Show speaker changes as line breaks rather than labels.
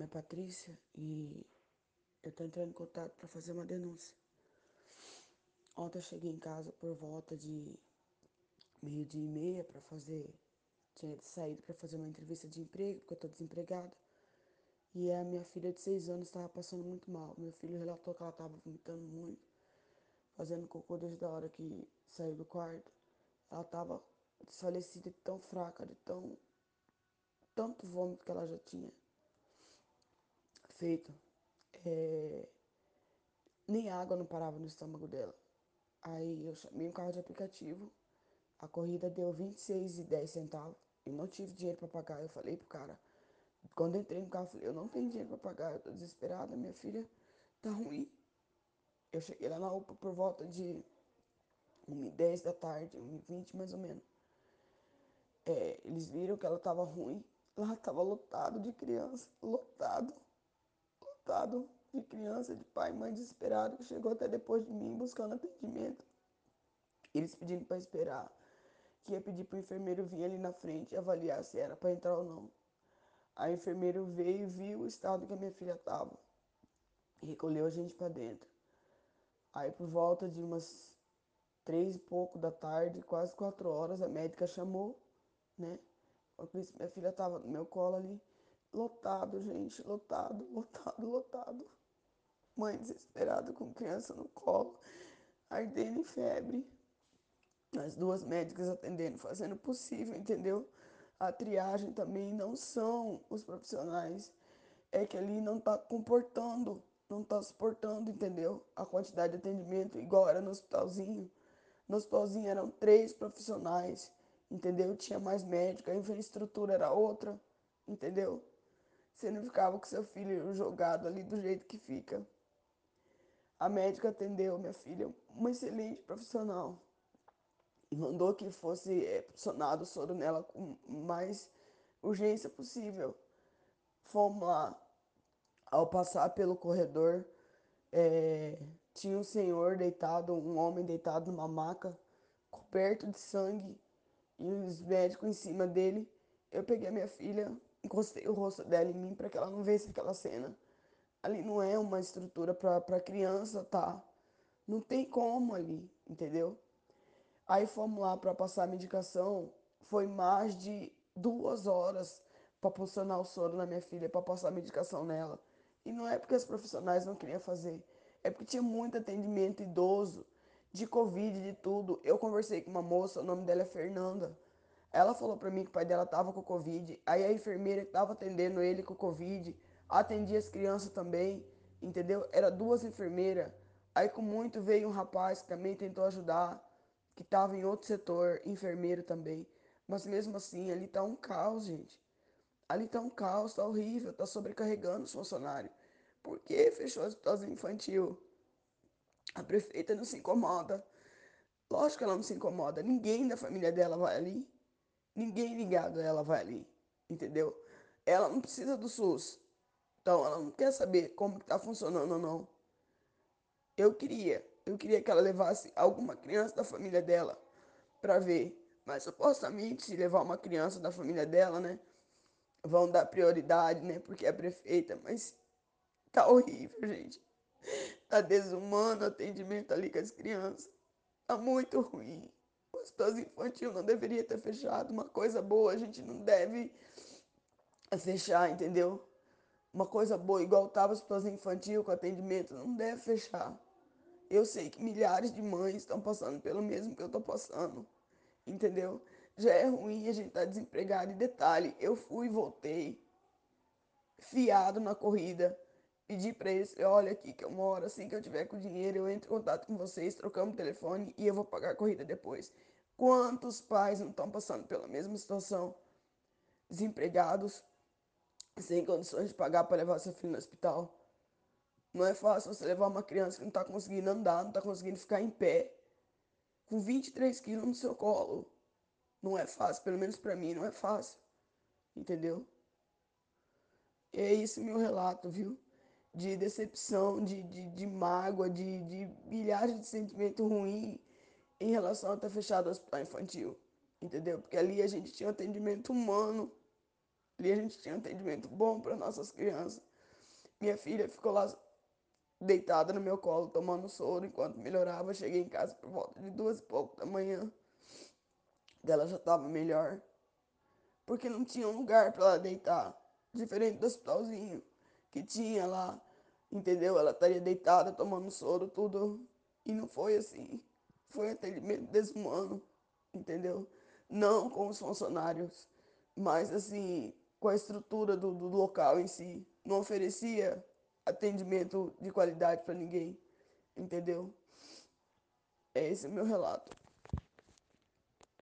nome é Patrícia e eu tô entrando em contato para fazer uma denúncia. Ontem eu cheguei em casa por volta de meio dia e meia para fazer, tinha saído para fazer uma entrevista de emprego, porque eu tô desempregada. E a minha filha de seis anos estava passando muito mal. Meu filho relatou que ela estava vomitando muito, fazendo cocô desde a hora que saiu do quarto. Ela estava desfalecida, tão fraca, de tão tanto vômito que ela já tinha feito. É, nem água não parava no estômago dela. Aí eu chamei um carro de aplicativo, a corrida deu 26,10 centavos. Eu não tive dinheiro para pagar. Eu falei pro cara, quando eu entrei no carro, eu falei, eu não tenho dinheiro para pagar, eu tô desesperada, minha filha tá ruim. Eu cheguei lá na UPA por volta de 1h10 da tarde, 1h20 mais ou menos. É, eles viram que ela tava ruim. Lá tava lotado de criança, lotado, lotado de criança, de pai e mãe desesperado, que chegou até depois de mim buscando atendimento. Eles pedindo para esperar, que ia pedir pro enfermeiro vir ali na frente e avaliar se era para entrar ou não. A enfermeira veio e viu o estado que a minha filha tava e recolheu a gente para dentro. Aí por volta de umas três e pouco da tarde, quase quatro horas, a médica chamou, né? Minha filha tava no meu colo ali, lotado, gente, lotado, lotado, lotado. Mãe desesperada com criança no colo, ardendo em febre. As duas médicas atendendo, fazendo o possível, entendeu? A triagem também não são os profissionais, é que ali não tá comportando, não tá suportando, entendeu? A quantidade de atendimento, igual era no hospitalzinho. No hospitalzinho eram três profissionais, entendeu? Tinha mais médico, a infraestrutura era outra, entendeu? Você não ficava com seu filho jogado ali do jeito que fica. A médica atendeu minha filha, uma excelente profissional, e mandou que fosse é, o soro nela com mais urgência possível. Fomos lá, ao passar pelo corredor, é, tinha um senhor deitado, um homem deitado numa maca, coberto de sangue, e os médicos em cima dele. Eu peguei a minha filha, encostei o rosto dela em mim para que ela não visse aquela cena. Ali não é uma estrutura para criança, tá? Não tem como ali, entendeu? Aí fomos lá para passar a medicação. Foi mais de duas horas para posicionar o soro na minha filha, para passar a medicação nela. E não é porque os profissionais não queriam fazer, é porque tinha muito atendimento idoso, de Covid, de tudo. Eu conversei com uma moça, o nome dela é Fernanda. Ela falou para mim que o pai dela tava com Covid. Aí a enfermeira que tava atendendo ele com Covid atendia as crianças também, entendeu? Era duas enfermeiras. Aí com muito veio um rapaz que também tentou ajudar, que tava em outro setor, enfermeiro também. Mas mesmo assim, ali tá um caos, gente. Ali tá um caos, tá horrível, tá sobrecarregando os funcionários. Por que fechou o hospital infantil? A prefeita não se incomoda. Lógico que ela não se incomoda. Ninguém da família dela vai ali. Ninguém ligado a ela vai ali. Entendeu? Ela não precisa do SUS. Então ela não quer saber como está funcionando ou não. Eu queria, eu queria que ela levasse alguma criança da família dela para ver. Mas supostamente se levar uma criança da família dela, né, vão dar prioridade, né, porque é prefeita, mas tá horrível, gente. Tá desumano o atendimento ali com as crianças. Tá muito ruim. O hospital infantil não deveria ter fechado. Uma coisa boa a gente não deve fechar, entendeu? Uma coisa boa, igual tava o hospital infantil com atendimento, não deve fechar. Eu sei que milhares de mães estão passando pelo mesmo que eu tô passando, entendeu? Já é ruim a gente tá desempregado. E detalhe, eu fui e voltei, fiado na corrida Pedi para eles, olha aqui que eu moro, assim que eu tiver com dinheiro, eu entro em contato com vocês, trocamos o telefone e eu vou pagar a corrida depois. Quantos pais não estão passando pela mesma situação? Desempregados, sem condições de pagar para levar seu filho no hospital. Não é fácil você levar uma criança que não está conseguindo andar, não está conseguindo ficar em pé, com 23 quilos no seu colo. Não é fácil, pelo menos para mim não é fácil. Entendeu? E é esse meu relato, viu? de decepção, de, de, de mágoa, de, de milhares de sentimentos ruins em relação a ter fechado o hospital infantil. Entendeu? Porque ali a gente tinha um atendimento humano, ali a gente tinha um atendimento bom para nossas crianças. Minha filha ficou lá deitada no meu colo, tomando soro enquanto melhorava. Cheguei em casa por volta de duas e pouco da manhã. Ela já estava melhor. Porque não tinha um lugar para ela deitar. Diferente do hospitalzinho que tinha lá. Entendeu? Ela estaria deitada, tomando soro, tudo. E não foi assim. Foi atendimento desumano. Entendeu? Não com os funcionários, mas assim, com a estrutura do, do local em si. Não oferecia atendimento de qualidade para ninguém, entendeu? É esse o meu relato.